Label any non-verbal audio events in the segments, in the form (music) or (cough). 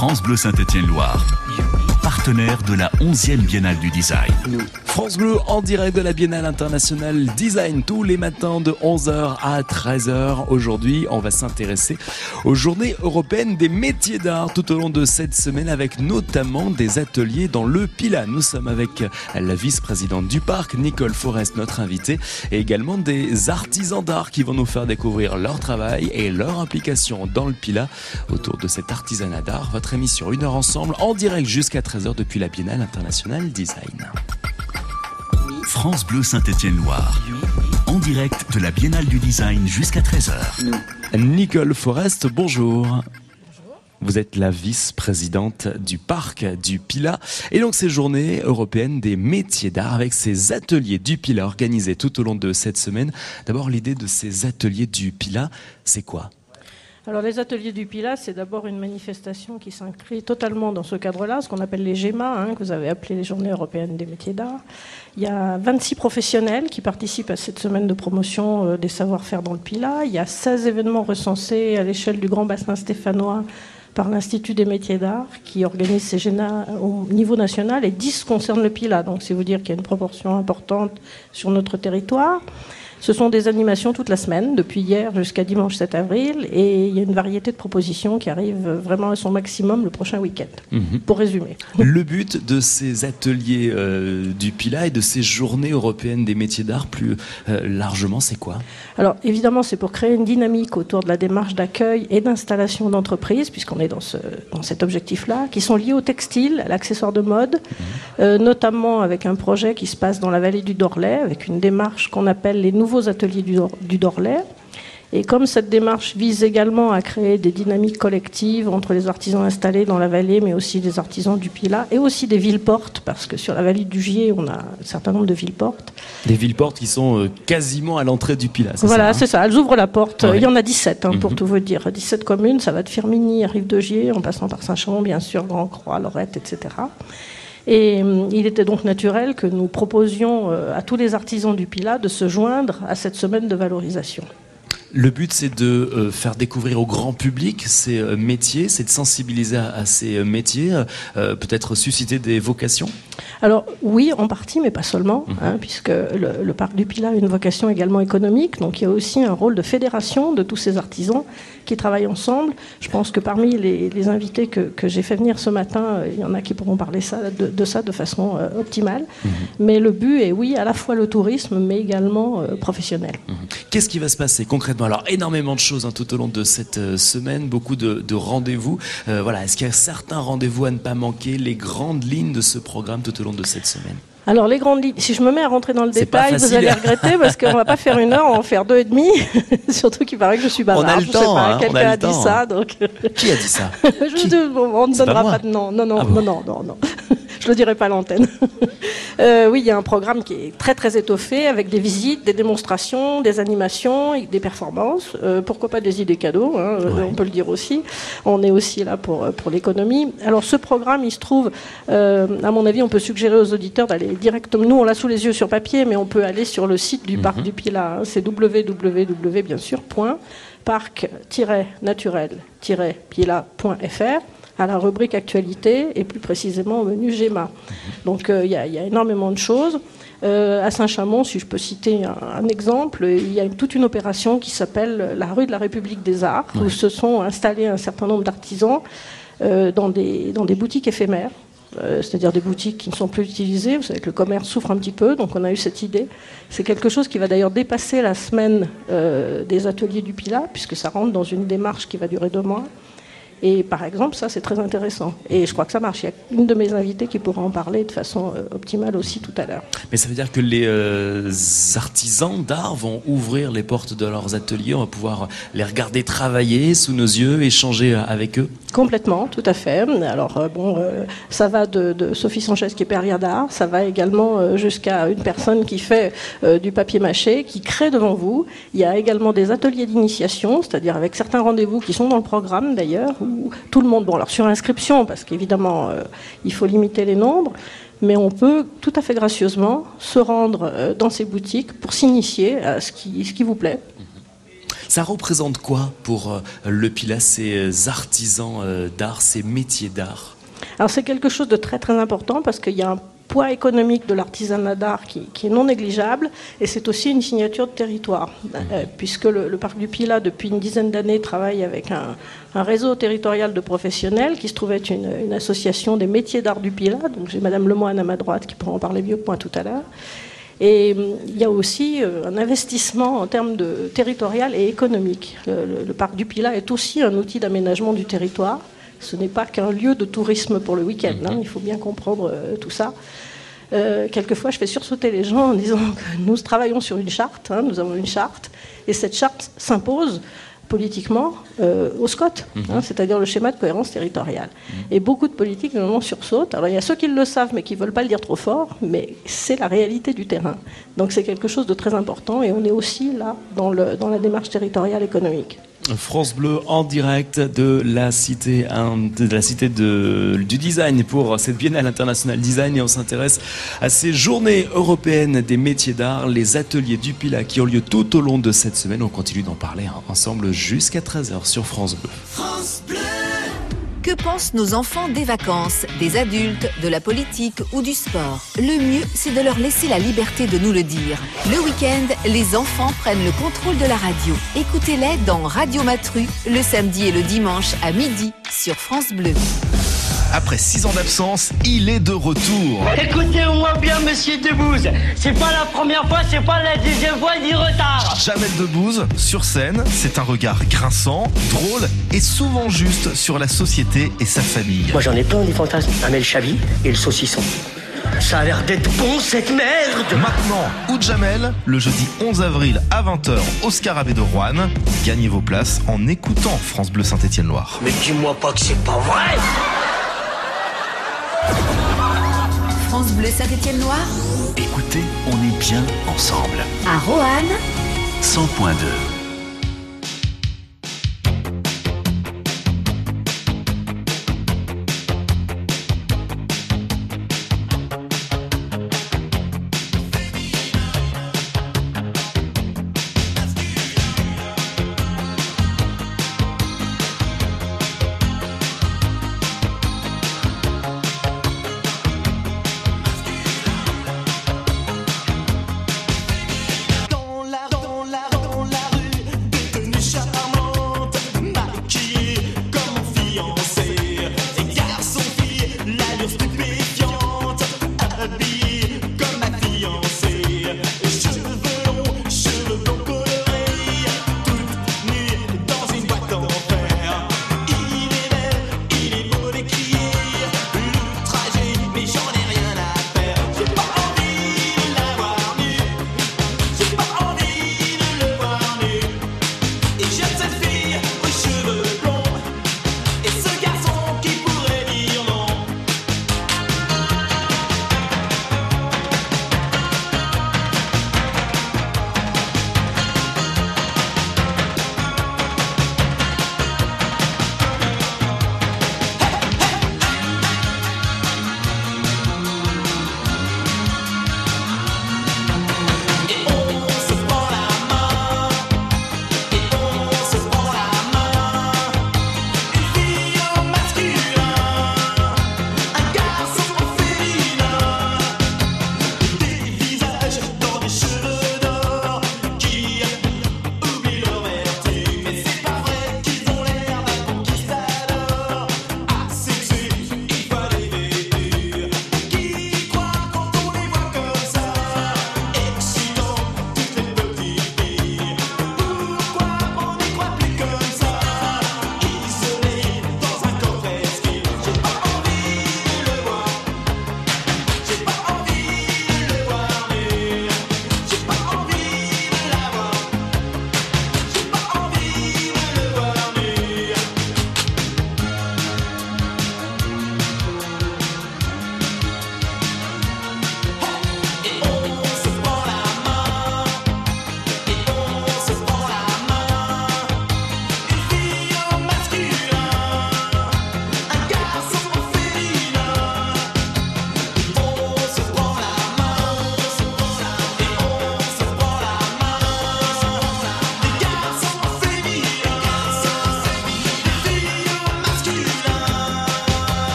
France Bleu Saint-Étienne-Loire, partenaire de la 11e Biennale du Design. France Bleu en direct de la Biennale internationale Design tous les matins de 11h à 13h. Aujourd'hui, on va s'intéresser aux journées européennes des métiers d'art tout au long de cette semaine avec notamment des ateliers dans le Pila. Nous sommes avec la vice-présidente du parc, Nicole Forest, notre invitée, et également des artisans d'art qui vont nous faire découvrir leur travail et leur implication dans le Pila autour de cet artisanat d'art. Votre émission Une heure ensemble en direct jusqu'à 13h depuis la Biennale internationale Design. France Bleu Saint-Étienne-Loire. En direct de la Biennale du Design jusqu'à 13h. Nicole Forest, bonjour. Vous êtes la vice-présidente du parc du Pila. Et donc ces journées européennes des métiers d'art avec ces ateliers du Pila organisés tout au long de cette semaine. D'abord l'idée de ces ateliers du Pila, c'est quoi? Alors les ateliers du Pilat, c'est d'abord une manifestation qui s'inscrit totalement dans ce cadre-là, ce qu'on appelle les GEMA, hein, que vous avez appelé les Journées européennes des métiers d'art. Il y a 26 professionnels qui participent à cette semaine de promotion euh, des savoir-faire dans le Pilat. Il y a 16 événements recensés à l'échelle du Grand Bassin stéphanois par l'Institut des métiers d'art qui organise ces GEMA au niveau national et 10 concernent le Pilat. Donc c'est vous dire qu'il y a une proportion importante sur notre territoire. Ce sont des animations toute la semaine, depuis hier jusqu'à dimanche 7 avril, et il y a une variété de propositions qui arrivent vraiment à son maximum le prochain week-end. Mhm. Pour résumer. Le but de ces ateliers euh, du PILA et de ces journées européennes des métiers d'art plus euh, largement, c'est quoi? Alors évidemment, c'est pour créer une dynamique autour de la démarche d'accueil et d'installation d'entreprises, puisqu'on est dans, ce, dans cet objectif-là, qui sont liés au textile, à l'accessoire de mode, mhm. euh, notamment avec un projet qui se passe dans la vallée du Dorlay, avec une démarche qu'on appelle les nouveaux ateliers du, du Dorlay. Et comme cette démarche vise également à créer des dynamiques collectives entre les artisans installés dans la vallée, mais aussi les artisans du Pilat, et aussi des villes-portes, parce que sur la vallée du Gier, on a un certain nombre de villes-portes. Des villes-portes qui sont euh, quasiment à l'entrée du Pilat. Voilà, hein c'est ça, elles ouvrent la porte. Il y en a 17, hein, pour mhm. tout vous dire. 17 communes, ça va de Firminy à Rive de Gier, en passant par Saint-Chamond, bien sûr, Grand-Croix, Lorette, etc. Et euh, il était donc naturel que nous proposions euh, à tous les artisans du Pilat de se joindre à cette semaine de valorisation. Le but, c'est de euh, faire découvrir au grand public ces métiers, c'est de sensibiliser à, ces métiers, peut-être susciter des vocations? Alors oui, en partie, mais pas seulement, mhm. hein, puisque le, parc du Pilat a une vocation également économique, donc il y a aussi un rôle de fédération de tous ces artisans qui travaillent ensemble. Je pense que parmi les, invités que, j'ai fait venir ce matin, euh, il y en a qui pourront parler ça, de, ça de façon euh, optimale. Mhm. Mais le but est, oui, à la fois le tourisme, mais également euh, professionnel. Mhm. Qu'est-ce qui va se passer concrètement? Alors, énormément de choses hein, tout au long de cette semaine, beaucoup de, rendez-vous. voilà, Est-ce qu'il y a certains rendez-vous à ne pas manquer, les grandes lignes de ce programme tout au long de cette semaine alors les grandes lignes, si je me mets à rentrer dans le détail, vous allez regretter parce qu'on va pas faire une heure, on va en faire deux et demi. (laughs) Surtout qu'il paraît que je suis bavarde. On a le temps, hein, quelqu'un a, dit ça, donc. Qui a dit ça? (laughs) On ne donnera pas, de nom. Non, non, ah non, non, non, non. Je le dirai pas à l'antenne. (laughs) Euh, oui, il y a un programme qui est très très étoffé avec des visites, des démonstrations, des animations, des performances. Euh, pourquoi pas des idées cadeaux hein, euh, On peut le dire aussi. On est aussi là pour pour l'économie. Alors ce programme, il se trouve, à mon avis, on peut suggérer aux auditeurs d'aller directement. Nous, on l'a sous les yeux sur papier, mais on peut aller sur le site du parc mhm. du Pila. Hein. C'est www bien sûr parc-naturel-pila.fr à la rubrique actualité et plus précisément au menu GEMA. Donc euh, il y, a énormément de choses. Euh, à Saint-Chamond, si je peux citer un, exemple, il y a toute une opération qui s'appelle la rue de la République des Arts, où se sont installés un certain nombre d'artisans euh, dans, des, dans des boutiques éphémères. c'est-à-dire des boutiques qui ne sont plus utilisées. Vous savez que le commerce souffre un petit peu, donc on a eu cette idée. C'est quelque chose qui va d'ailleurs dépasser la semaine des ateliers du Pilat, puisque ça rentre dans une démarche qui va durer deux mois. Et par exemple, ça, c'est très intéressant. Et je crois que ça marche. Il y a une de mes invitées qui pourra en parler de façon euh, optimale aussi tout à l'heure. Mais ça veut dire que les euh, artisans d'art vont ouvrir les portes de leurs ateliers. On va pouvoir les regarder travailler sous nos yeux, échanger euh, avec eux Complètement, tout à fait. Alors, bon, ça va de, Sophie Sanchez qui est perrière d'art. Ça va également jusqu'à une personne qui fait du papier mâché, qui crée devant vous. Il y a également des ateliers d'initiation, c'est-à-dire avec certains rendez-vous qui sont dans le programme d'ailleurs, tout le monde, bon alors sur inscription, parce qu'évidemment euh, il faut limiter les nombres, mais on peut tout à fait gracieusement se rendre euh, dans ces boutiques pour s'initier à ce qui, ce qui vous plaît. Ça représente quoi pour le Pilat, ces artisans d'art, ces métiers d'art? Alors c'est quelque chose de très très important parce qu'il y a un poids économique de l'artisanat d'art qui, est non négligeable, et c'est aussi une signature de territoire, euh, puisque le, Parc du Pilat, depuis une dizaine d'années, travaille avec un, réseau territorial de professionnels qui se trouve être une, association des métiers d'art du Pilat. Donc j'ai Madame Lemoine à ma droite qui pourra en parler mieux que moi tout à l'heure. Et hum, il y a aussi euh, un investissement en termes de territorial et économique. le Parc du Pilat est aussi un outil d'aménagement du territoire ce n'est pas qu'un lieu de tourisme pour le week-end. Hein, il faut bien comprendre euh, tout ça. Euh, quelquefois, je fais sursauter les gens en disant que nous travaillons sur une charte, hein, nous avons une charte, et cette charte s'impose politiquement euh, au SCOT, hein, mhm. c'est-à-dire le schéma de cohérence territoriale. Mhm. Et beaucoup de politiques, normalement, sursautent. Alors, il y a ceux qui le savent, mais qui ne veulent pas le dire trop fort, mais c'est la réalité du terrain. Donc, c'est quelque chose de très important, et on est aussi là dans, le, dans la démarche territoriale économique. France Bleu en direct de la cité, cité du design pour cette Biennale internationale design et on s'intéresse à ces journées européennes des métiers d'art, les ateliers du Pila qui ont lieu tout au long de cette semaine. On continue d'en parler ensemble jusqu'à 13h sur. France Bleu. Que pensent nos enfants des vacances, des adultes, de la politique ou du sport? Le mieux, c'est de leur laisser la liberté de nous le dire. Le week-end, les enfants prennent le contrôle de la radio. Écoutez-les dans Radio Matru, le samedi et le dimanche à midi sur France Bleu. Après six ans d'absence, il est de retour. Écoutez-moi bien, monsieur Debouze. C'est pas la première fois, c'est pas la deuxième fois ni retard. Jamel Debouze, sur scène, c'est un regard grinçant, drôle et souvent juste sur la société et sa famille. Moi j'en ai plein des fantasmes. Amel Chabi et le saucisson. Ça a l'air d'être bon cette merde Maintenant, ou Jamel, le jeudi 11 avril à 20h au Scarabée de Rouen. Gagnez vos places en écoutant France Bleu Saint-Étienne-Loire. Mais dis-moi pas que c'est pas vrai France Bleu Saint-Étienne-Loire. Écoutez, on est bien ensemble. À Roanne. 100.2.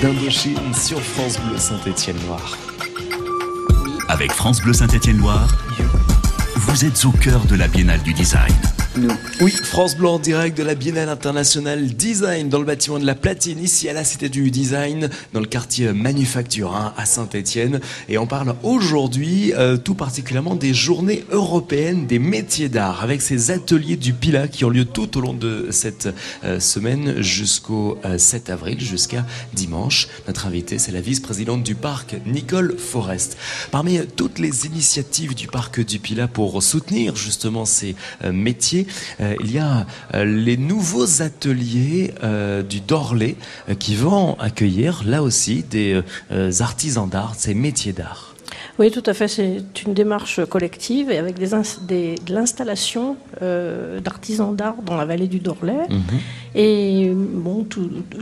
d'Indochine sur France Bleu Saint-Étienne-Loire. Avec France Bleu Saint-Étienne-Loire, vous êtes au cœur de la Biennale du Design. Oui, France Bleu en direct de la Biennale internationale Design dans le bâtiment de la Platine, ici à la Cité du Design, dans le quartier Manufacturin à Saint-Étienne. Et on parle aujourd'hui euh, tout particulièrement des journées européennes des métiers d'art, avec ces ateliers du PILA qui ont lieu tout au long de cette euh, semaine jusqu'au 7 euh, avril, jusqu'à dimanche. Notre invitée, c'est la vice-présidente du parc, Nicole Forest. Parmi toutes les initiatives du parc du PILA pour soutenir justement ces métiers, euh, il y a euh, les nouveaux ateliers euh, du Dorlé qui vont accueillir là aussi des artisans d'art, ces métiers d'art. Oui, tout à fait. C'est une démarche collective et avec des, de l'installation d'artisans d'art dans la vallée du Dorlay. Mhm. Et bon,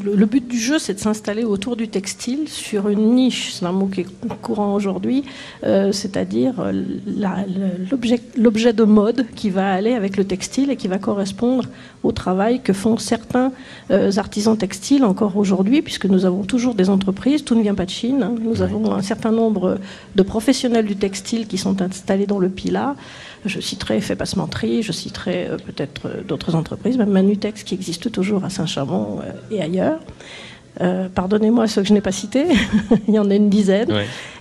le, but du jeu, c'est de s'installer autour du textile sur une niche. C'est un mot qui est courant aujourd'hui, euh, c'est-à-dire euh, l'objet de mode qui va aller avec le textile et qui va correspondre au travail que font certains euh, artisans textiles encore aujourd'hui, puisque nous avons toujours des entreprises, tout ne vient pas de Chine. Hein. Nous avons un certain nombre de professionnels du textile qui sont installés dans le PILA. Je citerai Effet Passementerie, je citerai euh, peut-être euh, d'autres entreprises, même Manutex qui existe toujours à Saint-Chamond et ailleurs. Pardonnez-moi ceux que je n'ai pas cités, (laughs) il y en a une dizaine.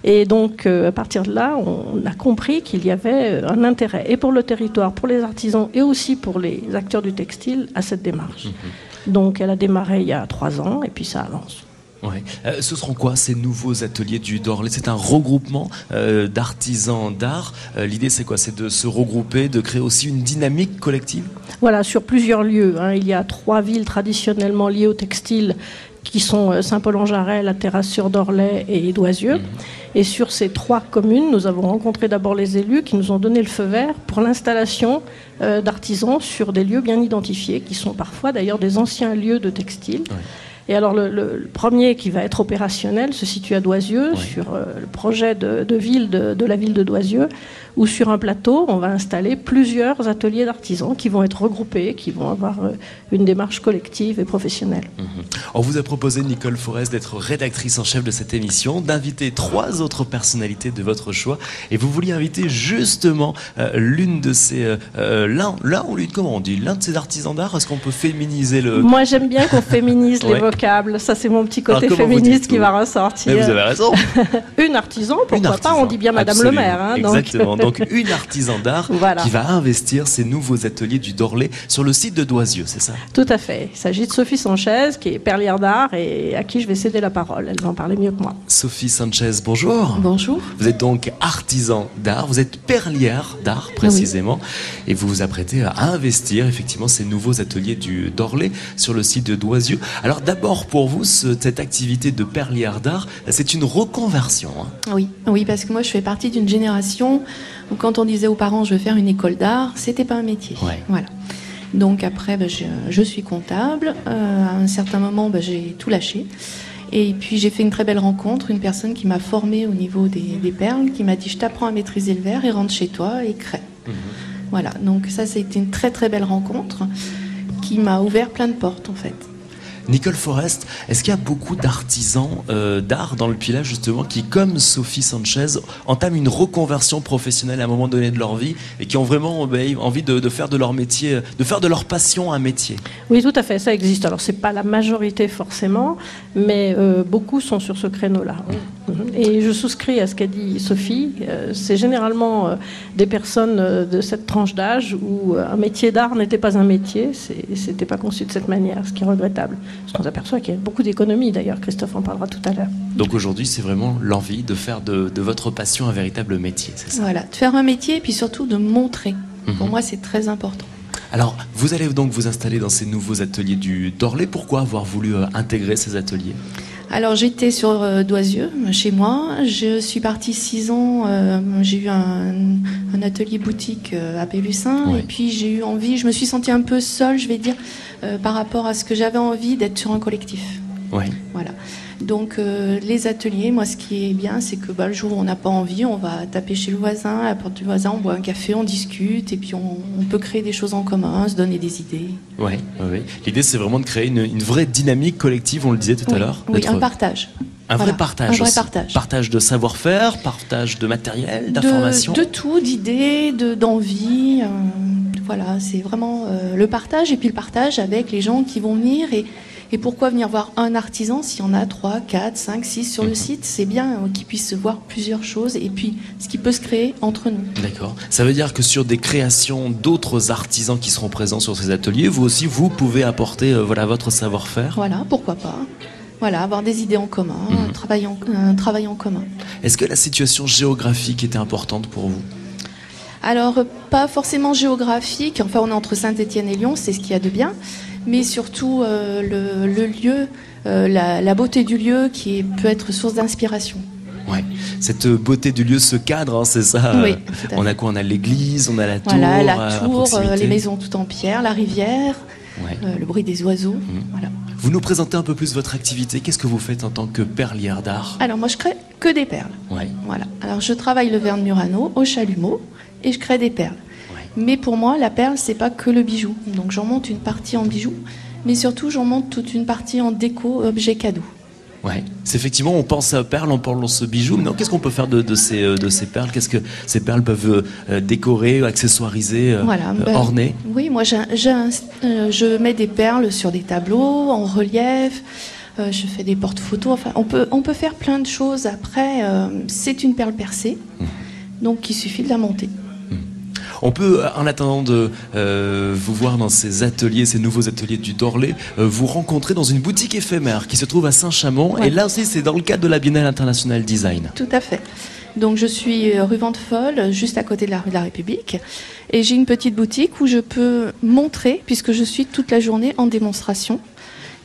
Et donc, à partir de là, on a compris qu'il y avait un intérêt, et pour le territoire, pour les artisans, et aussi pour les acteurs du textile, à cette démarche. Mhm. Donc, elle a démarré il y a trois ans, et puis ça avance. Ouais. Euh, ce seront quoi ces nouveaux ateliers du Dorlé C'est un regroupement euh, d'artisans d'art. Euh, l'idée, c'est quoi? C'est de se regrouper, de créer aussi une dynamique collective? Voilà, sur plusieurs lieux. Hein. Il y a trois villes traditionnellement liées au textile qui sont Saint-Paul-en-Jarret, la Terrasse sur Dorlay et Doisieux. Mhm. Et sur ces trois communes, nous avons rencontré d'abord les élus qui nous ont donné le feu vert pour l'installation d'artisans sur des lieux bien identifiés, qui sont parfois d'ailleurs des anciens lieux de textile. Et alors le, premier qui va être opérationnel se situe à Doisieux, sur euh, le projet de, ville de, de, la ville de Doisieux, où sur un plateau, on va installer plusieurs ateliers d'artisans qui vont être regroupés, qui vont avoir euh, une démarche collective et professionnelle. Mhm. On vous a proposé, Nicole Forest, d'être rédactrice en chef de cette émission, d'inviter trois autres personnalités de votre choix, et vous vouliez inviter justement euh, l'une de ces... L'un, l'un ou l'une, comment on dit L'un de ces artisans d'art, est-ce qu'on peut féminiser le... Moi j'aime bien qu'on féminise les ça c'est mon petit côté féministe qui va ressortir. Mais vous avez raison. (laughs) une artisan, pourquoi pas, on dit bien Madame le maire. Hein, Exactement. (laughs) donc une artisan d'art qui va investir ses nouveaux ateliers du Dorlé sur le site de Doisieux, c'est ça? Tout à fait. Il s'agit de Sophie Sanchez, qui est perlière d'art et à qui je vais céder la parole. Elle va en parler mieux que moi. Sophie Sanchez, bonjour. Bonjour. Vous êtes donc artisan d'art, vous êtes perlière d'art précisément, et vous vous apprêtez à investir effectivement ces nouveaux ateliers du Dorlé sur le site de Doisieux. Alors d'abord pour vous, cette activité de perlière d'art, c'est une reconversion. Hein oui, oui, parce que moi je fais partie d'une génération quand on disait aux parents je veux faire une école d'art, c'était pas un métier. Voilà. Donc après, ben, je, suis comptable. Euh, à un certain moment, ben, j'ai tout lâché. Et puis j'ai fait une très belle rencontre, une personne qui m'a formée au niveau des, perles, qui m'a dit je t'apprends à maîtriser le verre et rentre chez toi et crée. Mhm. Voilà, donc ça, été une très très belle rencontre qui m'a ouvert plein de portes en fait. Nicole Forest, est-ce qu'il y a beaucoup d'artisans euh, d'art dans le Pilat justement qui, comme Sophie Sanchez, entament une reconversion professionnelle à un moment donné de leur vie et qui ont vraiment ben, envie de, faire de leur métier, de faire de leur passion un métier? Oui, tout à fait, ça existe. Alors c'est pas la majorité forcément, mais euh, beaucoup sont sur ce créneau-là. Et je souscris à ce qu'a dit Sophie. Euh, c'est généralement des personnes de cette tranche d'âge où un métier d'art n'était pas un métier, c'était pas conçu de cette manière, ce qui est regrettable. Parce qu'on s'aperçoit qu'il y a beaucoup d'économies, d'ailleurs, Christophe en parlera tout à l'heure. Donc aujourd'hui, c'est vraiment l'envie de faire de, votre passion un véritable métier, c'est ça? Voilà, de faire un métier et puis surtout de montrer. Pour mhm. moi, c'est très important. Alors, vous allez donc vous installer dans ces nouveaux ateliers du Dorlé. Pourquoi avoir voulu euh, intégrer ces ateliers? Alors j'étais sur euh, Doisieux, chez moi. Je suis partie six ans. Euh, j'ai eu un, atelier boutique à Pélussin. Et puis j'ai eu envie, je me suis sentie un peu seule, je vais dire, par rapport à ce que j'avais envie d'être sur un collectif. Oui. Voilà. Donc euh, les ateliers, moi ce qui est bien, c'est que bah, le jour où on n'a pas envie, on va taper chez le voisin, à la porte du voisin, on boit un café, on discute, et puis on, peut créer des choses en commun, se donner des idées. Oui, ouais, l'idée c'est vraiment de créer une, vraie dynamique collective, on le disait tout à l'heure. Oui, un partage. Un vrai partage. Un vrai partage. Partage de savoir-faire, partage de matériel, d'informations. De, tout, d'idées, d'envie. Euh, voilà, c'est vraiment euh, le partage et puis le partage avec les gens qui vont venir et et pourquoi venir voir un artisan s'il y en a 3, 4, 5, 6 sur le mhm. site C'est bien euh, qu'ils puissent voir plusieurs choses et puis ce qui peut se créer entre nous. D'accord. Ça veut dire que sur des créations d'autres artisans qui seront présents sur ces ateliers, vous aussi, vous pouvez apporter euh, voilà, votre savoir-faire? Voilà, pourquoi pas voilà, avoir des idées en commun, mhm. travailler un travail en commun. Est-ce que la situation géographique était importante pour vous? Alors, pas forcément géographique. Enfin, on est entre Saint-Étienne et Lyon, c'est ce qu'il y a de bien mais surtout euh, le, lieu, euh, la, beauté du lieu qui peut être source d'inspiration. Ouais. Cette beauté du lieu, ce cadre, hein, c'est ça? Oui, on a quoi? On a l'église, on a la tour. Voilà, la tour, euh, les maisons tout en pierre, la rivière, le bruit des oiseaux. Mhm. Voilà. Vous nous présentez un peu plus votre activité. Qu'est-ce que vous faites en tant que perlière d'art? Alors moi, je crée que des perles. Ouais. Voilà. Alors je travaille le verre de Murano au chalumeau et je crée des perles. Mais pour moi, la perle, c'est pas que le bijou. Donc j'en monte une partie en bijou, mais surtout j'en monte toute une partie en déco, objet cadeau. Ouais, c'est effectivement, on pense à perles, on pense au bijou, mais qu'est-ce qu'on peut faire de, ces, euh, de ces perles? Qu'est-ce que ces perles peuvent euh, décorer, accessoiriser, euh, ben, orner? Oui, moi je mets des perles sur des tableaux, en relief, je fais des porte-photos, enfin on peut, on peut faire plein de choses. Après, c'est une perle percée, mmh. donc il suffit de la monter. On peut, en attendant de euh, vous voir dans ces ateliers, ces nouveaux ateliers du Dorlé, euh, vous rencontrer dans une boutique éphémère qui se trouve à Saint-Chamond. Et là aussi, c'est dans le cadre de la Biennale internationale design. Tout à fait. Donc je suis euh, rue Ventefolle, juste à côté de la rue de la République. Et j'ai une petite boutique où je peux montrer, puisque je suis toute la journée en démonstration.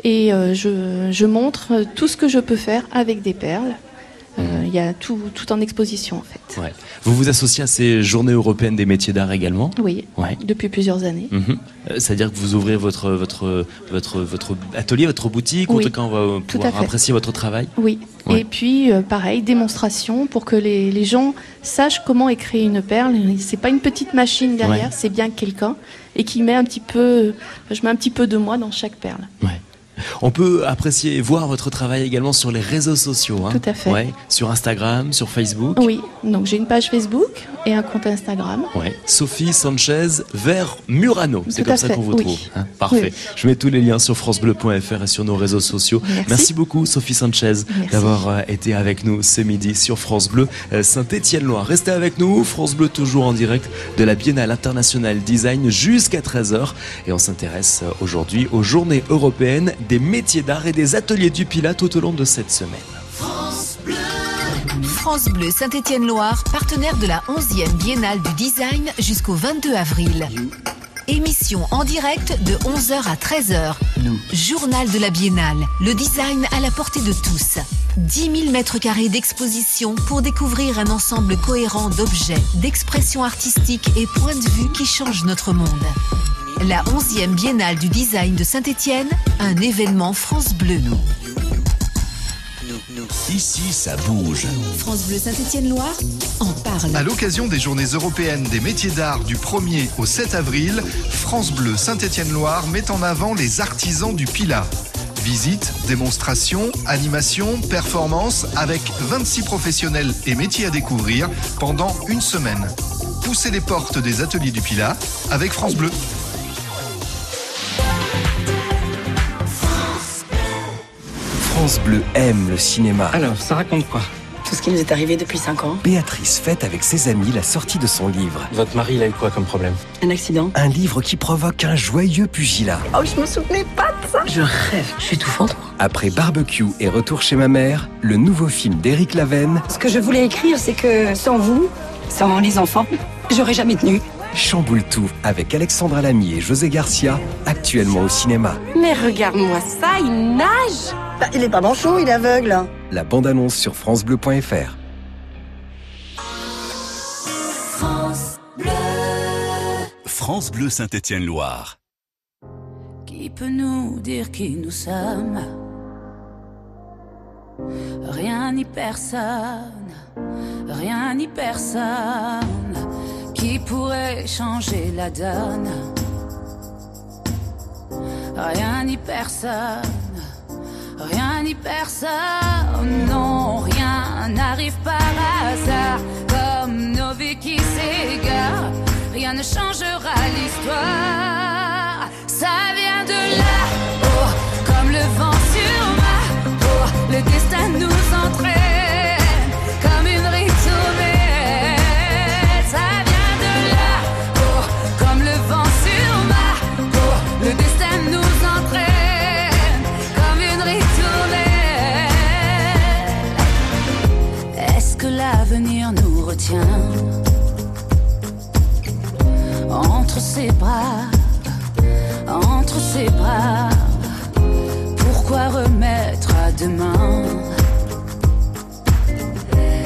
Et je, je montre tout ce que je peux faire avec des perles euh, il y a tout, tout, en exposition en fait. Ouais. Vous vous associez à ces journées européennes des métiers d'art également Oui, ouais. depuis plusieurs années. Mhm. Euh, c'est-à-dire que vous ouvrez votre, votre, votre, votre atelier, votre boutique, en tout cas on va pouvoir apprécier votre travail Oui, et puis euh, pareil, démonstration pour que les, les, gens sachent comment est créée une perle. C'est pas une petite machine derrière, c'est bien quelqu'un et qui met un petit peu, je mets un petit peu de moi dans chaque perle. Ouais. On peut apprécier et voir votre travail également sur les réseaux sociaux. Hein. Tout à fait. Ouais, sur Instagram, sur Facebook. Oui, donc j'ai une page Facebook et un compte Instagram. Ouais. Sophie Sanchez vers Murano. C'est comme ça qu'on vous trouve. Hein. Parfait. Je mets tous les liens sur francebleu.fr et sur nos réseaux sociaux. Merci, beaucoup Sophie Sanchez d'avoir euh, été avec nous ce midi sur France Bleu euh, Saint-Étienne-Loire. Restez avec nous, France Bleu toujours en direct de la Biennale internationale design jusqu'à 13h et on s'intéresse euh, aujourd'hui aux journées européennes des métiers d'art et des ateliers du Pilat tout au long de cette semaine. France Bleu, France Bleu Saint-Étienne-Loire, partenaire de la 11e Biennale du Design jusqu'au 22 avril. Émission en direct de 11h à 13h. Journal de la Biennale. Le design à la portée de tous. 10 000 mètres carrés d'exposition pour découvrir un ensemble cohérent d'objets, d'expressions artistiques et points de vue qui changent notre monde. La 11e Biennale du Design de Saint-Étienne, un événement France Bleu. Ici, ça bouge. France Bleu Saint-Étienne-Loire en parle. À l'occasion des Journées européennes des métiers d'art du 1er au 7 avril, France Bleu Saint-Étienne-Loire met en avant les artisans du Pilat. Visites, démonstrations, animations, performances avec 26 professionnels et métiers à découvrir pendant une semaine. Poussez les portes des ateliers du Pilat avec France Bleu. France Bleu aime le cinéma. Alors, ça raconte quoi? Tout ce qui nous est arrivé depuis 5 ans. Béatrice fête avec ses amis la sortie de son livre. Votre mari, il a eu quoi comme problème? Un accident. Un livre qui provoque un joyeux pugilat. Oh, je me souvenais pas de ça Je rêve, je suis tout fendre. Après Barbecue et Retour chez ma mère, le nouveau film d'Éric Lavenne. Ce que je voulais écrire, c'est que sans vous, sans les enfants, j'aurais jamais tenu. Chamboule tout avec Alexandra Lamy et José Garcia, actuellement au cinéma. Mais regarde-moi ça, il nage bah, Il est pas manchot, il est aveugle. La bande-annonce sur francebleu.fr. France Bleu. France Bleu Saint-Étienne-Loire. Qui peut nous dire qui nous sommes? Rien ni personne, rien ni personne qui pourrait changer la donne. Rien ni personne, rien ni personne, non, rien n'arrive par hasard, comme nos vies qui s'égarent, rien ne changera l'histoire, ça vient de là, oh, comme le vent sur ma peau, le destin nous entraîne, entre ses bras, entre ses bras. Pourquoi remettre à demain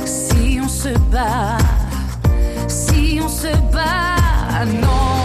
Si on se bat, si on se bat, non,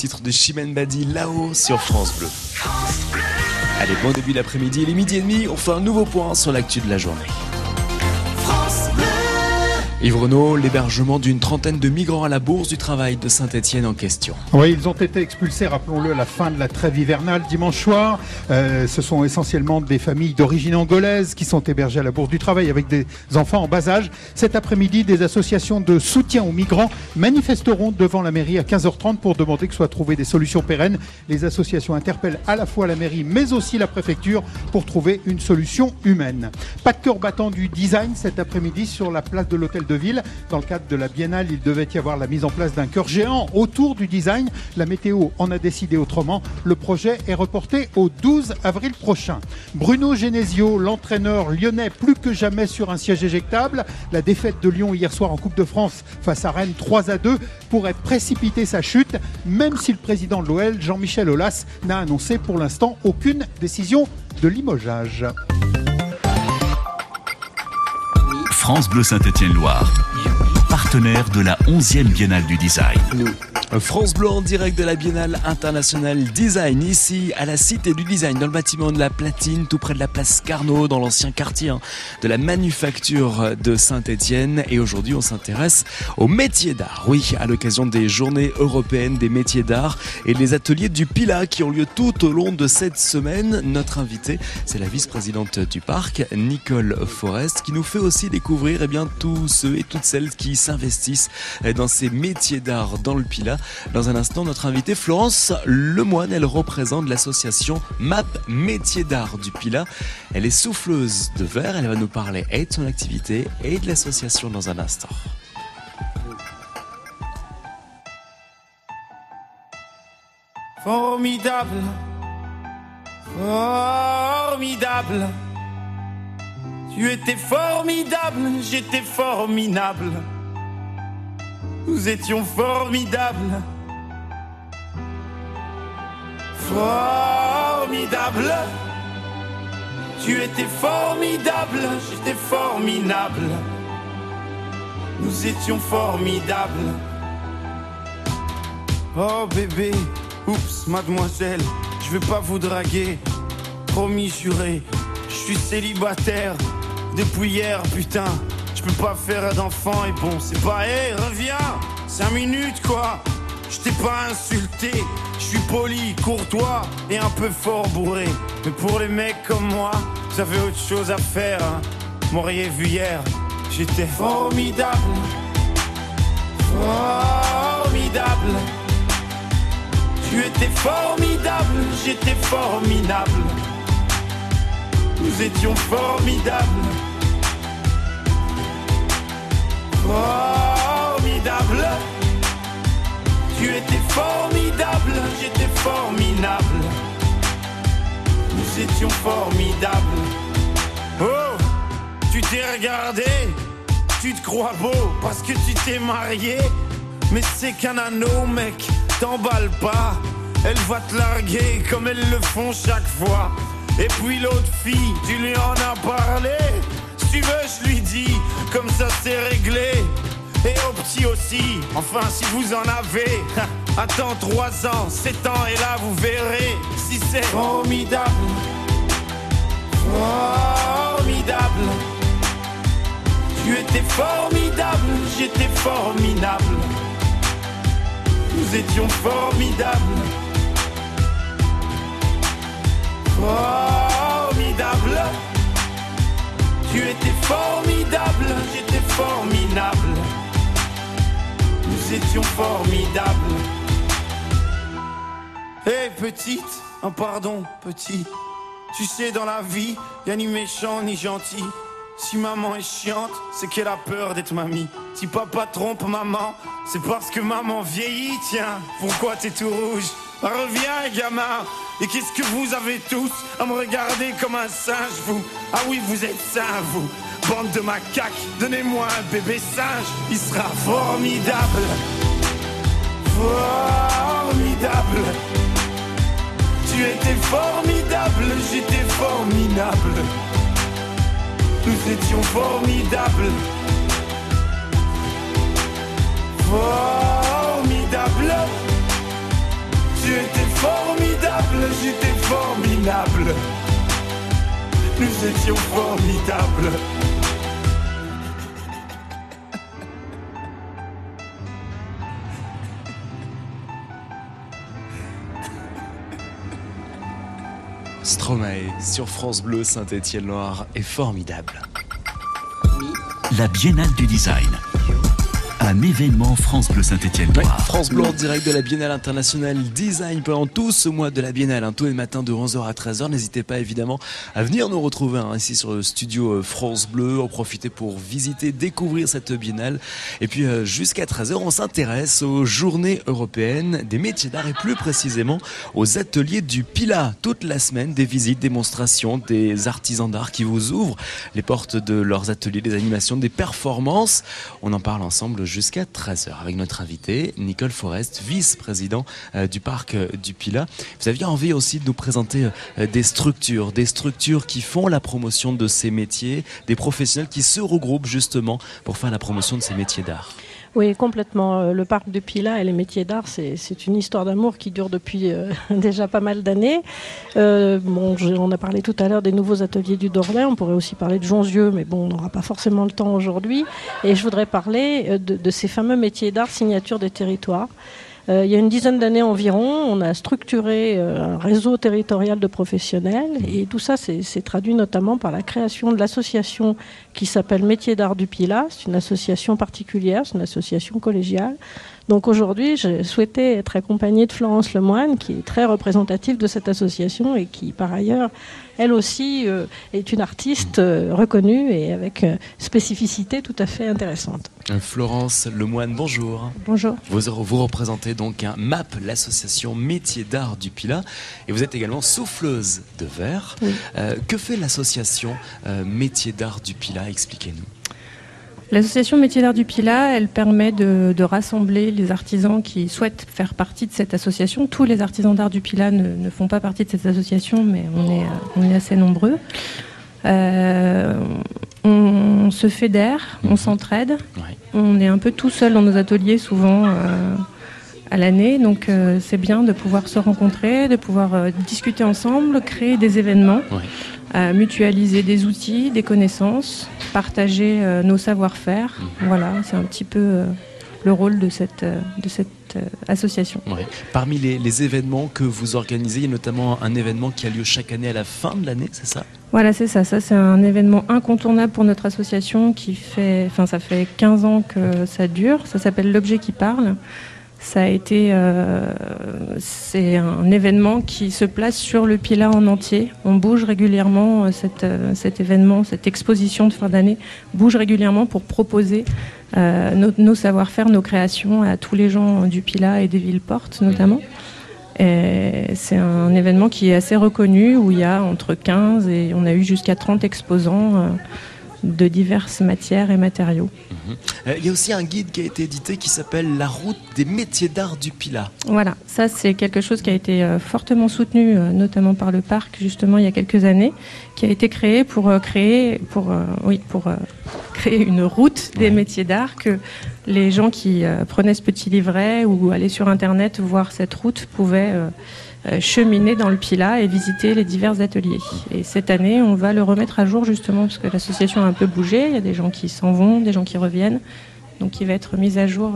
titres de Chimène Badi là-haut sur France Bleu. Allez, bon début d'après-midi, il est midi et demi, on fait un nouveau point sur l'actu de la journée. Yves Renaud, l'hébergement d'une trentaine de migrants à la Bourse du Travail de Saint-Etienne en question. Oui, ils ont été expulsés, rappelons-le, à la fin de la trêve hivernale dimanche soir. Euh, ce sont essentiellement des familles d'origine angolaise qui sont hébergées à la Bourse du Travail avec des enfants en bas âge. Cet après-midi, des associations de soutien aux migrants manifesteront devant la mairie à 15h30 pour demander que soient trouvées des solutions pérennes. Les associations interpellent à la fois la mairie mais aussi la préfecture pour trouver une solution humaine. Pas de cœur battant du design cet après-midi sur la place de l'hôtel Dans le cadre de la biennale, il devait y avoir la mise en place d'un cœur géant autour du design. La météo en a décidé autrement. Le projet est reporté au 12 avril prochain. Bruno Genesio, l'entraîneur lyonnais, plus que jamais sur un siège éjectable. La défaite de Lyon hier soir en Coupe de France face à Rennes 3 à 2 pourrait précipiter sa chute, même si le président de l'OL, Jean-Michel Aulas, n'a annoncé pour l'instant aucune décision de limogeage. France Bleu Saint-Étienne-Loire, partenaire de la 11e Biennale du Design. France Bleu en direct de la Biennale internationale design ici à la Cité du Design dans le bâtiment de la Platine tout près de la place Carnot dans l'ancien quartier hein, de la manufacture de Saint-Étienne et aujourd'hui on s'intéresse aux métiers d'art. Oui, à l'occasion des journées européennes des métiers d'art et les ateliers du Pila qui ont lieu tout au long de cette semaine. Notre invitée, c'est la vice-présidente du parc, Nicole Forest, qui nous fait aussi découvrir eh bien tous ceux et toutes celles qui s'investissent dans ces métiers d'art dans le Pila. Dans un instant, notre invitée Florence Lemoine, elle représente l'association MAP Métiers d'Art du Pila. Elle est souffleuse de verre, elle va nous parler de son activité et de l'association dans un instant. Formidable, formidable. Tu étais formidable, j'étais formidable. Nous étions formidables. Formidable. Tu étais formidable, j'étais formidable. Nous étions formidables. Oh bébé, oups, mademoiselle, je vais pas vous draguer. Promis juré, je suis célibataire depuis hier, putain. Je peux pas faire d'enfant et bon, c'est pas, hé, reviens, 5 minutes quoi. Je t'ai pas insulté, je suis poli, courtois et un peu fort bourré. Mais pour les mecs comme moi, vous avez autre chose à faire. Hein. M'auriez vu hier, j'étais formidable. Formidable. Tu étais formidable, j'étais formidable. Nous étions formidables. Formidable. Tu étais formidable, j'étais formidable. Nous étions formidables. Oh, tu t'es regardé, tu te crois beau parce que tu t'es marié. Mais c'est qu'un anneau, mec, t'emballe pas. Elle va te larguer comme elles le font chaque fois. Et puis l'autre fille, tu lui en as parlé. Tu veux, je lui dis, comme ça c'est réglé. Et au petit aussi, enfin si vous en avez. Attends 3 ans, 7 ans et là vous verrez si c'est formidable. Formidable. Tu étais formidable, j'étais formidable. Nous étions formidables. Formidable. Tu étais formidable, j'étais formidable. Nous étions formidables. Hé petite, un pardon petit. Tu sais dans la vie, y a ni méchant ni gentil. Si maman est chiante, c'est qu'elle a peur d'être mamie. Si papa trompe maman, c'est parce que maman vieillit, tiens. Pourquoi t'es tout rouge? Reviens, gamin. Et qu'est-ce que vous avez tous à me regarder comme un singe, vous? Ah oui, vous êtes sains, vous. Bande de macaques, donnez-moi un bébé singe. Il sera formidable. Formidable. Tu étais formidable, j'étais formidable. Nous étions formidables. Formidable. J'étais formidable. Nous étions formidables. Stromae sur France Bleu Saint-Étienne-Loire est formidable. La Biennale du Design. Un événement France Bleu Saint-Étienne-Loire. France Bleu en direct de la Biennale internationale Design pendant tout ce mois de la Biennale, hein, tous les matins de 11h à 13h. N'hésitez pas évidemment à venir nous retrouver hein, ici sur le studio euh, France Bleu, en profiter pour visiter, découvrir cette Biennale. Et puis euh, jusqu'à 13h, on s'intéresse aux journées européennes des métiers d'art et plus précisément aux ateliers du Pila. Toute la semaine, des visites, démonstrations, des artisans d'art qui vous ouvrent les portes de leurs ateliers, des animations, des performances. On en parle ensemble jusqu'à 13h avec notre invité Nicole Forest, vice-président euh, du parc euh, du Pila. Vous aviez envie aussi de nous présenter euh, des structures, des structures qui font la promotion de ces métiers, des professionnels qui se regroupent justement pour faire la promotion de ces métiers d'art. Oui, complètement. Le parc de Pila et les métiers d'art, c'est une histoire d'amour qui dure depuis euh, (laughs) déjà pas mal d'années. Euh, bon, on a parlé tout à l'heure des nouveaux ateliers du Dorlay, on pourrait aussi parler de Jonzieux, mais bon, on n'aura pas forcément le temps aujourd'hui. Et je voudrais parler de, de ces fameux métiers d'art signature des territoires. Euh, il y a une dizaine d'années environ, on a structuré euh, un réseau territorial de professionnels et tout ça s'est traduit notamment par la création de l'association qui s'appelle Métiers d'art du Pila. C'est une association particulière, c'est une association collégiale donc aujourd'hui, j'ai souhaité être accompagnée de Florence Lemoine, qui est très représentative de cette association et qui, par ailleurs, elle aussi euh, est une artiste euh, reconnue et avec euh, spécificité tout à fait intéressante. Florence Lemoine, bonjour. Bonjour. Vous, vous représentez donc un MAP, l'association Métiers d'Art du Pilat, et vous êtes également souffleuse de verre. que fait l'association Métiers d'Art du Pilat? Expliquez-nous. L'association Métiers d'Art du Pilat, elle permet de, de, rassembler les artisans qui souhaitent faire partie de cette association. Tous les artisans d'art du Pilat ne, ne, font pas partie de cette association, mais on est, on est assez nombreux. Euh, on se fédère, on s'entraide. Ouais. On est un peu tout seul dans nos ateliers souvent euh, à l'année, donc euh, c'est bien de pouvoir se rencontrer, de pouvoir euh, discuter ensemble, créer des événements, euh, mutualiser des outils, des connaissances, partager nos savoir-faire. Voilà, c'est un petit peu le rôle de cette, de cette association. Ouais. Parmi les, les événements que vous organisez, il y a notamment un événement qui a lieu chaque année à la fin de l'année, c'est ça? Voilà, c'est ça. Ça, c'est un événement incontournable pour notre association qui fait, enfin, ça fait 15 ans que ça dure. Ça s'appelle L'objet qui parle. Ça a été, euh, c'est un événement qui se place sur le Pila en entier. On bouge régulièrement euh, cet, euh, cet événement, cette exposition de fin d'année bouge régulièrement pour proposer euh, nos, savoir-faire, nos créations à tous les gens du Pila et des villes portes notamment. C'est un événement qui est assez reconnu où il y a entre 15 et on a eu jusqu'à 30 exposants euh, de diverses matières et matériaux. Euh, Il y a aussi un guide qui a été édité qui s'appelle La route des métiers d'art du Pilat. Voilà, ça c'est quelque chose qui a été euh, fortement soutenu, euh, notamment par le parc justement il y a quelques années, qui a été créé pour créer, pour, oui, pour créer une route des métiers d'art que les gens qui prenaient ce petit livret ou allaient sur internet voir cette route pouvaient cheminer dans le Pila et visiter les divers ateliers. Et cette année, on va le remettre à jour justement parce que l'association a un peu bougé. Il y a des gens qui s'en vont, des gens qui reviennent. Donc il va être mis à jour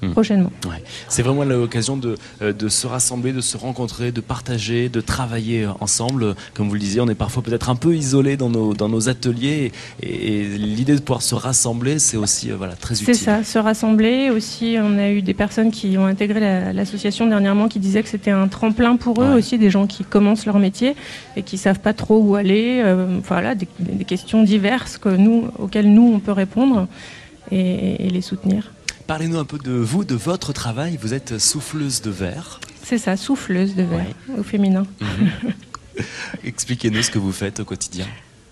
Hmm. prochainement. Ouais. C'est vraiment l'occasion de, euh, de se rassembler, de se rencontrer, de partager, de travailler ensemble. Comme vous le disiez, on est parfois peut-être un peu isolé dans nos, dans nos ateliers et, et l'idée de pouvoir se rassembler, c'est aussi euh, voilà, très utile. C'est ça, se rassembler. Aussi, on a eu des personnes qui ont intégré la- l'association dernièrement qui disaient que c'était un tremplin pour eux, aussi des gens qui commencent leur métier et qui savent pas trop où aller. euh, voilà, des, des questions diverses que nous, auxquelles nous on peut répondre et, et les soutenir. Parlez-nous un peu de vous, de votre travail. Vous êtes souffleuse de verre. C'est ça, souffleuse de verre au féminin. (laughs) Expliquez-nous ce que vous faites au quotidien.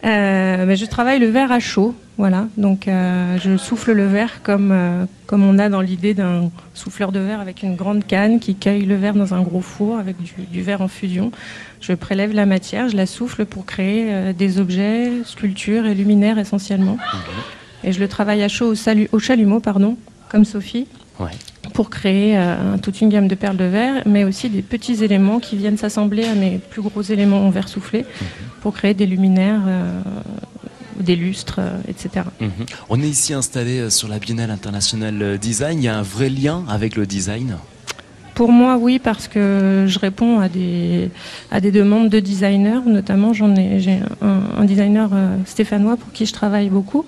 Euh, ben, je travaille le verre à chaud, voilà. Donc euh, je souffle le verre comme, euh, comme on a dans l'idée d'un souffleur de verre avec une grande canne qui cueille le verre dans un gros four avec du, du verre en fusion. Je prélève la matière, je la souffle pour créer des objets, sculptures et luminaires essentiellement. Et je le travaille à chaud au, salu- au chalumeau, pardon, comme Sophie Ouais. pour créer euh, toute une gamme de perles de verre, mais aussi des petits éléments qui viennent s'assembler à mes plus gros éléments en verre soufflé pour créer des luminaires, euh, des lustres, euh, etc. Mhm. On est ici installé sur la Biennale internationale design. Il y a un vrai lien avec le design? Pour moi, oui, parce que je réponds à des, à des demandes de designers, notamment j'en ai, j'ai un, un designer stéphanois pour qui je travaille beaucoup.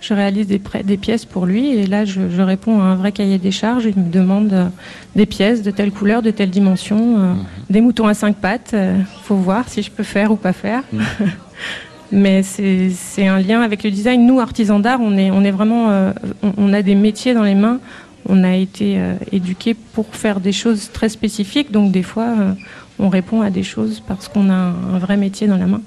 Je réalise des, pièces pour lui et là je, je réponds à un vrai cahier des charges. Il me demande euh, des pièces de telle couleur, de telle dimension, euh, des moutons à cinq pattes. Il faut voir si je peux faire ou pas faire. (laughs) Mais c'est un lien avec le design. Nous, artisans d'art, on est, on est vraiment, euh, on, on a des métiers dans les mains. On a été euh, éduqués pour faire des choses très spécifiques. Donc des fois, euh, on répond à des choses parce qu'on a un, un vrai métier dans la main.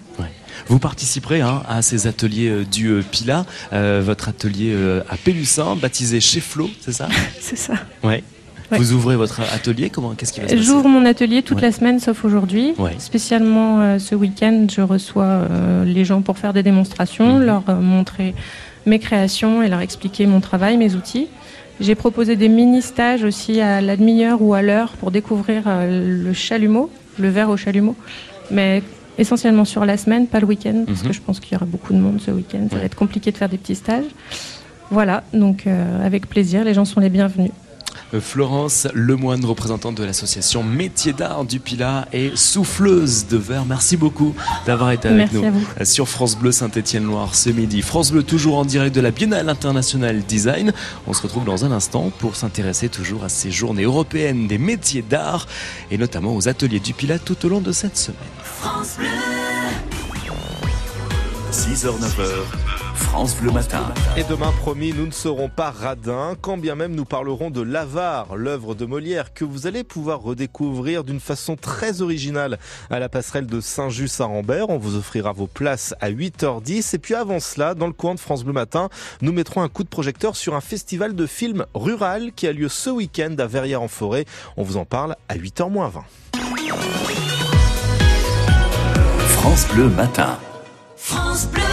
Vous participerez hein, à ces ateliers euh, du euh, Pila, euh, votre atelier euh, à Pélussin, baptisé chez Flo, c'est ça? (laughs) C'est ça. Ouais. Ouais. Vous ouvrez votre atelier, comment Qu'est-ce qui va se passer? J'ouvre mon atelier toute Ouais. la semaine sauf aujourd'hui. Ouais. Spécialement ce week-end, je reçois les gens pour faire des démonstrations, Mhm. leur montrer mes créations et leur expliquer mon travail, mes outils. J'ai proposé des mini-stages aussi à la demi-heure ou à l'heure pour découvrir le chalumeau, le verre au chalumeau, mais essentiellement sur la semaine, pas le week-end, parce Mhm. que je pense qu'il y aura beaucoup de monde ce week-end. Ça va être compliqué de faire des petits stages. Voilà, donc euh, avec plaisir, les gens sont les bienvenus. Florence Lemoine, représentante de l'association Métiers d'Art du Pilat et souffleuse de verre. Merci beaucoup d'avoir été avec Merci nous à vous. euh, sur France Bleu Saint-Étienne-Loire ce midi. France Bleu toujours en direct de la Biennale internationale design. On se retrouve dans un instant pour s'intéresser toujours à ces journées européennes des métiers d'art et notamment aux ateliers du Pilat tout au long de cette semaine. France Bleu. 6h, 9h, France Bleu Matin. Et demain, promis, nous ne serons pas radins, quand bien même nous parlerons de L'Avare, l'œuvre de Molière, que vous allez pouvoir redécouvrir d'une façon très originale à la passerelle de Saint-Just à Rambert. On vous offrira vos places à 8h10. Et puis avant cela, dans le coin de France Bleu Matin, nous mettrons un coup de projecteur sur un festival de films rural qui a lieu ce week-end à Verrières-en-Forêt. On vous en parle à 8h20. France Bleu Matin. France Bleu.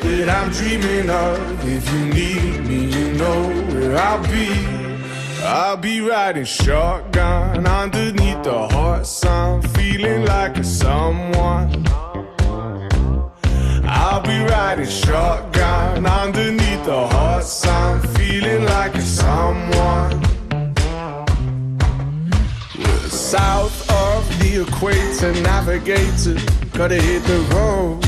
that I'm dreaming of. If you need me, you know where I'll be. I'll be riding shotgun underneath the hot sun, feeling like a someone. I'll be riding shotgun underneath the hot sun, feeling like a someone. South of the equator, navigator, gotta hit the road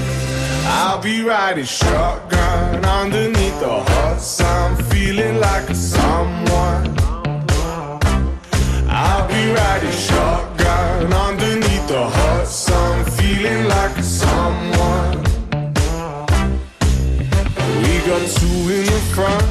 I'll be riding shotgun underneath the hot sun, feeling like a someone. I'll be riding shotgun underneath the hot sun, feeling like a someone. We got two in the front,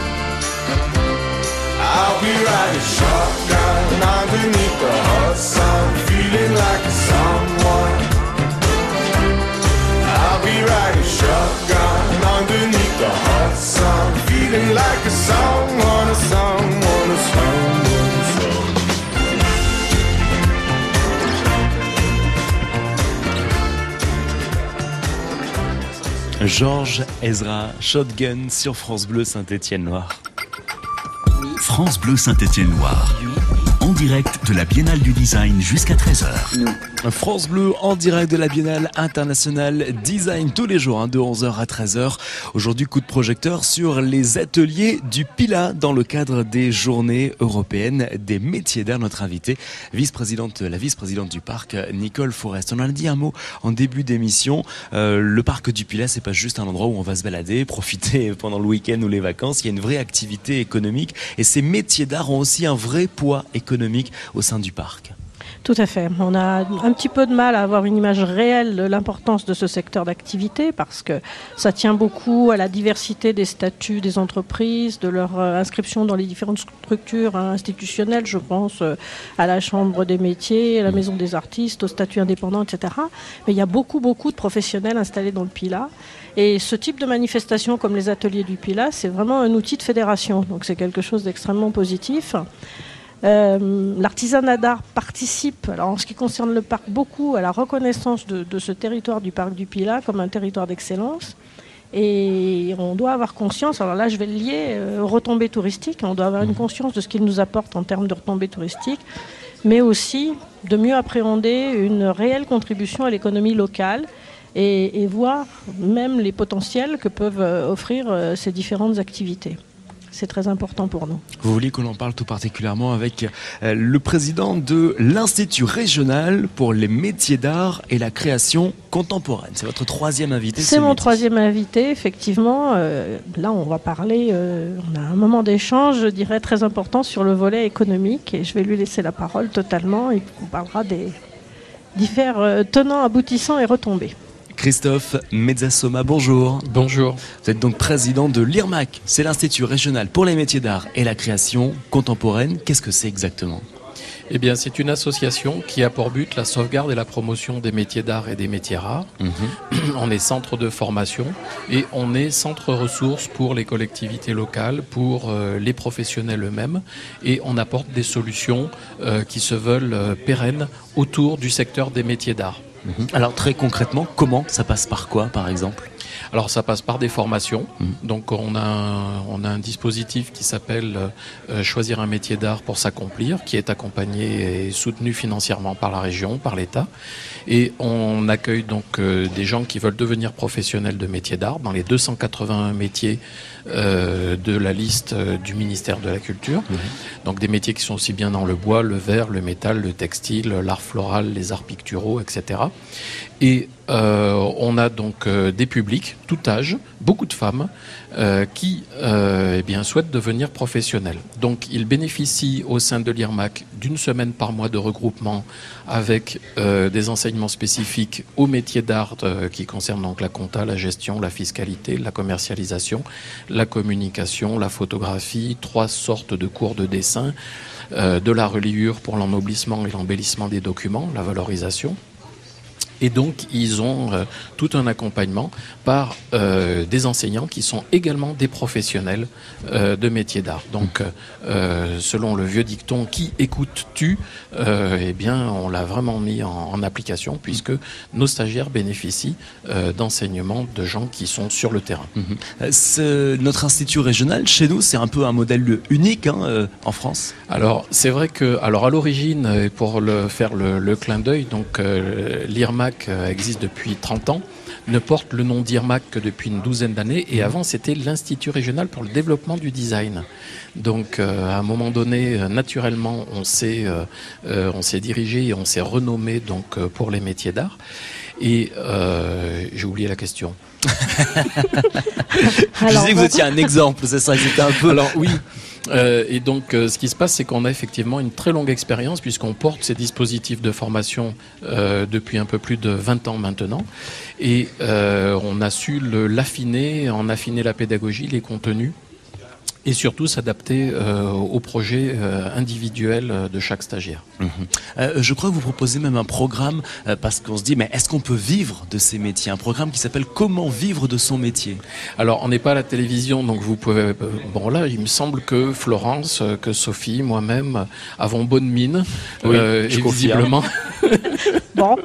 I'll Ezra, Shotgun sur France Bleu Saint-Étienne-Noir. France Bleu Saint-Étienne-Loire. En direct de la Biennale du Design jusqu'à 13h. France Bleu en direct de la Biennale internationale Design tous les jours hein, de 11h à 13h. Aujourd'hui coup de projecteur sur les ateliers du PILA dans le cadre des journées européennes des métiers d'art. Notre invitée, vice-présidente, la vice-présidente du parc, Nicole Forest. On en a dit un mot en début d'émission. Euh, le parc du PILA, c'est pas juste un endroit où on va se balader, (laughs) profiter pendant le week-end ou les vacances. Il y a une vraie activité économique et ces métiers d'art ont aussi un vrai poids économique au sein du parc. Tout à fait. On a un petit peu de mal à avoir une image réelle de l'importance de ce secteur d'activité parce que ça tient beaucoup à la diversité des statuts des entreprises, de leur euh, inscription dans les différentes structures hein, institutionnelles. Je pense euh, à la Chambre des métiers, à la Maison des artistes, au statut indépendant, etc. Mais il y a beaucoup, beaucoup de professionnels installés dans le PILA. Et ce type de manifestation, comme les ateliers du PILA, c'est vraiment un outil de fédération. Donc c'est quelque chose d'extrêmement positif. Euh, L'artisanat d'art participe, alors en ce qui concerne le parc, beaucoup à la reconnaissance de, de ce territoire du parc du Pilat comme un territoire d'excellence. Et on doit avoir conscience, alors là je vais le lier euh, retombées touristiques, on doit avoir une conscience de ce qu'il nous apporte en termes de retombées touristiques. mais aussi de mieux appréhender une réelle contribution à l'économie locale et, et, voir même les potentiels que peuvent offrir ces différentes activités c'est très important pour nous. Vous voulez qu'on en parle tout particulièrement avec euh, le président de l'Institut régional pour les métiers d'art et la création contemporaine. C'est votre troisième invité. C'est mon troisième invité, effectivement. Euh, là, on va parler, euh, on a un moment d'échange, je dirais, très important sur le volet économique et je vais lui laisser la parole totalement et on parlera des différents tenants, aboutissants et retombées. Christophe Mezzasoma, bonjour. Bonjour. Vous êtes donc président de l'IRMAC, c'est l'Institut régional pour les métiers d'art et la création contemporaine. Qu'est-ce que c'est exactement? Eh bien, c'est une association qui a pour but la sauvegarde et la promotion des métiers d'art et des métiers rares. Mhm. On est centre de formation et on est centre ressources pour les collectivités locales, pour euh, les professionnels eux-mêmes et on apporte des solutions euh, qui se veulent euh, pérennes autour du secteur des métiers d'art. Mhm. Alors très concrètement, comment ça passe par quoi par exemple? Alors ça passe par des formations. Mhm. Donc on a un, on a un dispositif qui s'appelle euh, Choisir un métier d'art pour s'accomplir, qui est accompagné et soutenu financièrement par la région, par l'État. Et on accueille donc euh, des gens qui veulent devenir professionnels de métiers d'art dans les 281 métiers euh, de la liste du ministère de la Culture. Donc des métiers qui sont aussi bien dans le bois, le verre, le métal, le textile, l'art floral, les arts picturaux, etc. Et euh, on a donc euh, des publics, tout âge, beaucoup de femmes, euh, qui eh bien, souhaitent devenir professionnels. Donc ils bénéficient au sein de l'IRMAC d'une semaine par mois de regroupement avec des enseignements spécifiques aux métiers d'art qui concernent donc la compta, la gestion, la fiscalité, la commercialisation, la communication, la photographie, trois sortes de cours de dessin, de la reliure pour l'ennoblissement et l'embellissement des documents, la valorisation et donc, ils ont euh, tout un accompagnement par euh, des enseignants qui sont également des professionnels euh, de métiers d'art. Donc, selon le vieux dicton, qui écoutes-tu Eh bien, on l'a vraiment mis en, application puisque nos stagiaires bénéficient d'enseignements de gens qui sont sur le terrain. Mhm. Notre institut régional, chez nous, c'est un peu un modèle unique hein, en France? Alors, c'est vrai que, alors à l'origine, pour le, faire le, le clin d'œil, donc l'IRMA euh, existe depuis 30 ans, ne porte le nom d'IRMAC que depuis une douzaine d'années, et avant c'était l'Institut régional pour le développement du design. Donc euh, à un moment donné, euh, naturellement, on s'est on s'est dirigé et on s'est renommé donc pour les métiers d'art. Et j'ai oublié la question. (laughs) Je disais que vous étiez un exemple, c'est ça, c'était un peu. Alors oui, euh, et donc, euh, ce qui se passe, c'est qu'on a effectivement une très longue expérience puisqu'on porte ces dispositifs de formation euh, depuis un peu plus de 20 ans maintenant. Et on a su l'affiner, en affiner la pédagogie, les contenus et surtout s'adapter euh, au projet euh, individuel euh, de chaque stagiaire. Mhm. je crois que vous proposez même un programme parce qu'on se dit mais est-ce qu'on peut vivre de ces métiers? Un programme qui s'appelle Comment vivre de son métier. Alors on n'est pas à la télévision donc vous pouvez bon là il me semble que Florence, que Sophie, moi-même avons bonne mine oui, et visiblement (laughs) bon.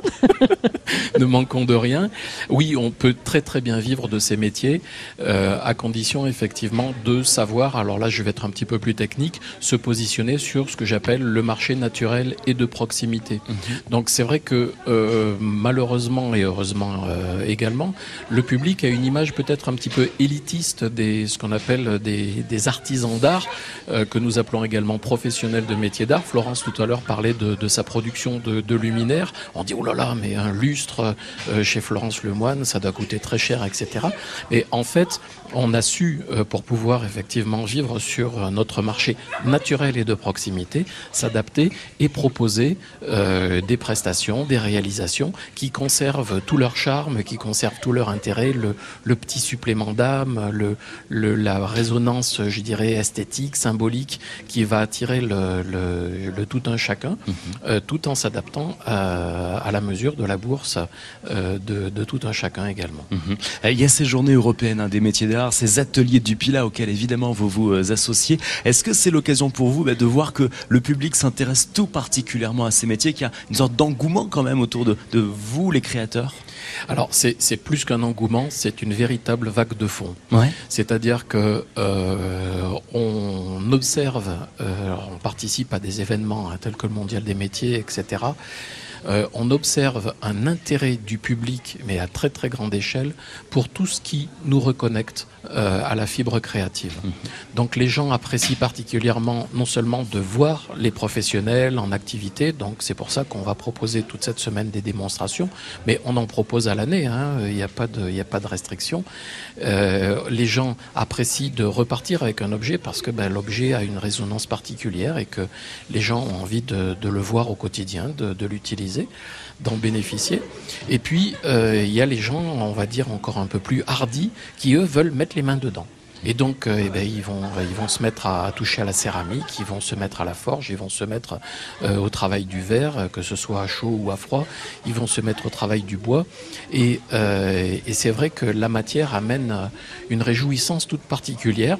(laughs) ne manquons de rien. Oui, on peut très très bien vivre de ces métiers à condition effectivement de savoir alors là je vais être un petit peu plus technique, se positionner sur ce que j'appelle le marché naturel et de proximité. Mhm. Donc c'est vrai que euh, malheureusement et heureusement euh, également, le public a une image peut-être un petit peu élitiste des ce qu'on appelle des, artisans d'art, euh, que nous appelons également professionnels de métiers d'art. Florence tout à l'heure parlait de, sa production de, de, luminaires. On dit oh là là, mais un lustre chez Florence Lemoine, ça doit coûter très cher, etc. Et en fait, on a su, pour pouvoir effectivement vivre sur notre marché naturel et de proximité, s'adapter et proposer euh, des prestations, des réalisations qui conservent tout leur charme, qui conservent tout leur intérêt, le, petit supplément d'âme, le, la résonance, je dirais, esthétique, symbolique, qui va attirer le, tout un chacun, mhm. euh, tout en s'adaptant à, la mesure de la bourse euh, de, tout un chacun également. Mhm. Il y a ces journées européennes hein, des métiers d'art, ces ateliers du PILA auxquels évidemment vous vous euh, associez. Est-ce que c'est l'occasion pour vous bah, de voir que le public s'intéresse tout particulièrement à ces métiers, qu'il y a une sorte d'engouement quand même autour de, vous, les créateurs? Alors c'est plus qu'un engouement, c'est une véritable vague de fond. Ouais. C'est-à-dire que euh, on observe, euh, on participe à des événements hein, tels que le Mondial des métiers, etc. Euh, on observe un intérêt du public, mais à très très grande échelle, pour tout ce qui nous reconnecte euh, à la fibre créative. Donc les gens apprécient particulièrement non seulement de voir les professionnels en activité, donc c'est pour ça qu'on va proposer toute cette semaine des démonstrations, mais on en propose à l'année, hein, il n'y a, pas de- restriction. Euh, les gens apprécient de repartir avec un objet parce que ben, l'objet a une résonance particulière et que les gens ont envie de, le voir au quotidien, de l'utiliser, d'en bénéficier. Et puis, euh, il y a les gens, on va dire, encore un peu plus hardis, qui eux veulent mettre les mains dedans. Et donc, euh, eh ben, ils, vont, ils vont se mettre à, toucher à la céramique, ils vont se mettre à la forge, ils vont se mettre euh, au travail du verre, que ce soit à chaud ou à froid, ils vont se mettre au travail du bois. Et, c'est vrai que la matière amène une réjouissance toute particulière,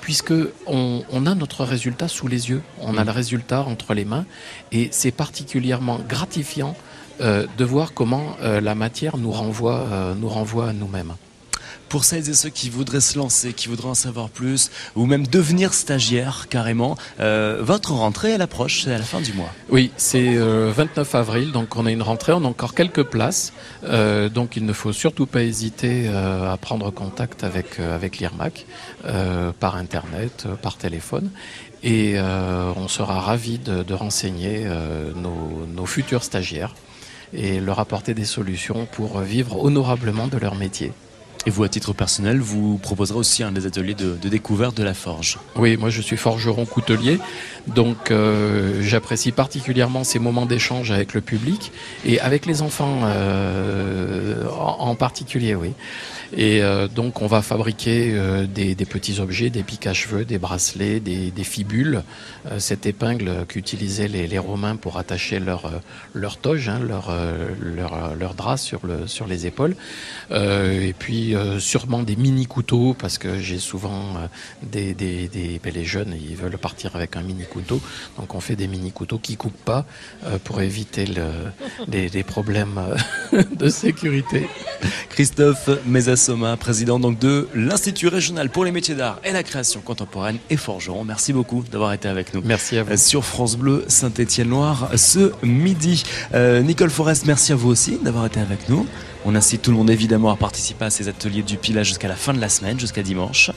puisque on a notre résultat sous les yeux, on a le résultat entre les mains, et c'est particulièrement gratifiant euh, de voir comment euh, la matière nous renvoie, euh, nous renvoie à nous-mêmes. Pour celles et ceux qui voudraient se lancer, qui voudraient en savoir plus, ou même devenir stagiaire carrément, votre rentrée elle approche, c'est à la fin du mois. Oui, c'est euh, 29 avril, donc on a une rentrée, on a encore quelques places, donc il ne faut surtout pas hésiter à prendre contact avec, avec l'IRMAC par internet, par téléphone, et euh, on sera ravis de, de renseigner euh, nos, nos futurs stagiaires et leur apporter des solutions pour vivre honorablement de leur métier. Et vous, à titre personnel, vous proposerez aussi un des ateliers de, découverte de la forge. Oui, moi je suis forgeron coutelier, donc euh, j'apprécie particulièrement ces moments d'échange avec le public et avec les enfants euh, en, particulier, oui. Et euh, donc on va fabriquer des, petits objets, des piques à cheveux, des bracelets, des, fibules, cette épingle qu'utilisaient les, Romains pour attacher leur, leur toge, hein, leur, drap sur, sur les épaules. Et puis euh, sûrement des mini couteaux parce que j'ai souvent euh, des, des, des ben, les jeunes ils veulent partir avec un mini couteau donc on fait des mini couteaux qui coupent pas euh, pour éviter le, les, les problèmes (laughs) de sécurité. Christophe Mézasoma, président donc de l'Institut régional pour les métiers d'art et la création contemporaine et forgeron. Merci beaucoup d'avoir été avec nous. Merci à vous. Sur France Bleu Saint-Étienne-Loire ce midi. Nicole Forest, merci à vous aussi d'avoir été avec nous. On incite tout le monde évidemment à participer à ces ateliers du pilage jusqu'à la fin de la semaine, jusqu'à dimanche.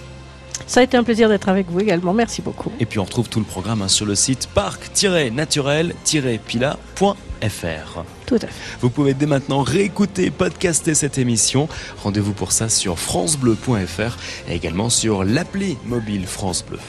Ça a été un plaisir d'être avec vous également. Merci beaucoup. Et puis on retrouve tout le programme hein, sur le site parc-naturel-pila.fr. Tout à fait. Vous pouvez dès maintenant réécouter, podcaster cette émission. Rendez-vous pour ça sur francebleu.fr et également sur l'appli mobile France Bleu.